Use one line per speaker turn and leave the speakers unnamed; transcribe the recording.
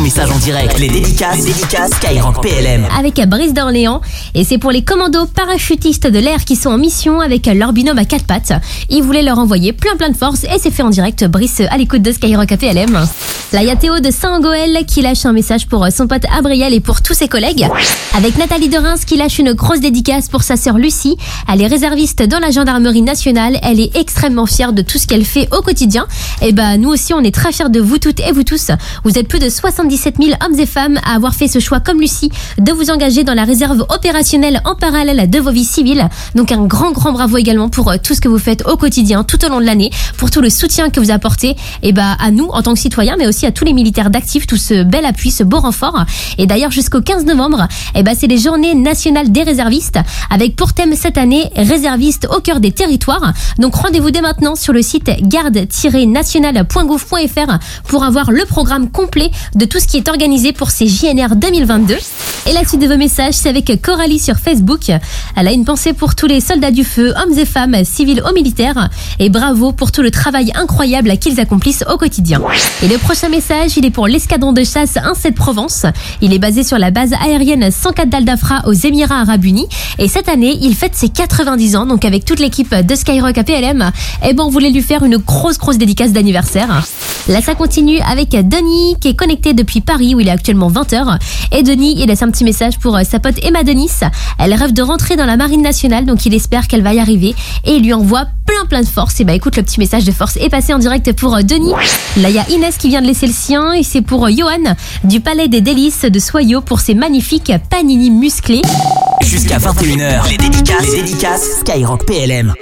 message en direct. Les dédicaces, Skyrock PLM.
avec Brice d'Orléans. Et c'est pour les commandos parachutistes de l'air qui sont en mission avec leur binôme à quatre pattes. Il voulait leur envoyer plein plein de force et c'est fait en direct. Brice à l'écoute de Skyrock APLM. Là, il y a Théo de Saint-Goël qui lâche un message pour son pote Abriel et pour tous ses collègues. Avec Nathalie de Reims qui lâche une grosse dédicace pour sa sœur Lucie. Elle est réserviste dans la gendarmerie nationale. Elle est extrêmement fière de tout ce qu'elle fait au quotidien. Et bah, nous aussi, on est très fiers de vous toutes et vous tous. Vous êtes plus de 77 000 hommes et femmes à avoir fait ce choix comme Lucie de vous engager dans la réserve opérationnelle en parallèle de vos vies civiles. Donc un grand, grand bravo également pour euh, tout ce que vous faites au quotidien, tout au long de l'année, pour tout le soutien que vous apportez et bah, à nous en tant que citoyens, mais aussi à tous les militaires d'actifs, tout ce bel appui, ce beau renfort. Et d'ailleurs, jusqu'au 15 novembre, et bah, c'est les journées nationales des réservistes avec pour thème cette année réservistes au cœur des territoires. Donc rendez-vous dès maintenant sur le site garde-national.gouv.fr pour avoir le programme complet de tout ce qui est organisé pour ces JNR 2022. Et la suite de vos messages, c'est avec Coralie sur Facebook. Elle a une pensée pour tous les soldats du feu, hommes et femmes, civils ou militaires. Et bravo pour tout le travail incroyable qu'ils accomplissent au quotidien. Et le prochain message, il est pour l'escadron de chasse 1-7 Provence. Il est basé sur la base aérienne 104 d'Aldafra aux Émirats Arabes Unis. Et cette année, il fête ses 90 ans. Donc avec toute l'équipe de Skyrock à PLM, eh ben, on voulait lui faire une grosse, grosse dédicace d'anniversaire. Là, ça continue avec Denis qui est connecté depuis Paris où il est actuellement 20h. Et Denis, il laisse un petit message pour euh, sa pote Emma Denis. Elle rêve de rentrer dans la marine nationale, donc il espère qu'elle va y arriver. Et il lui envoie plein plein de force. Et bah écoute, le petit message de force est passé en direct pour euh, Denis. Là, il y a Inès qui vient de laisser le sien. Et c'est pour euh, Johan du Palais des Délices de Soyo pour ses magnifiques panini musclés.
Jusqu'à 21h, les dédicaces, les dédicaces Skyrock PLM.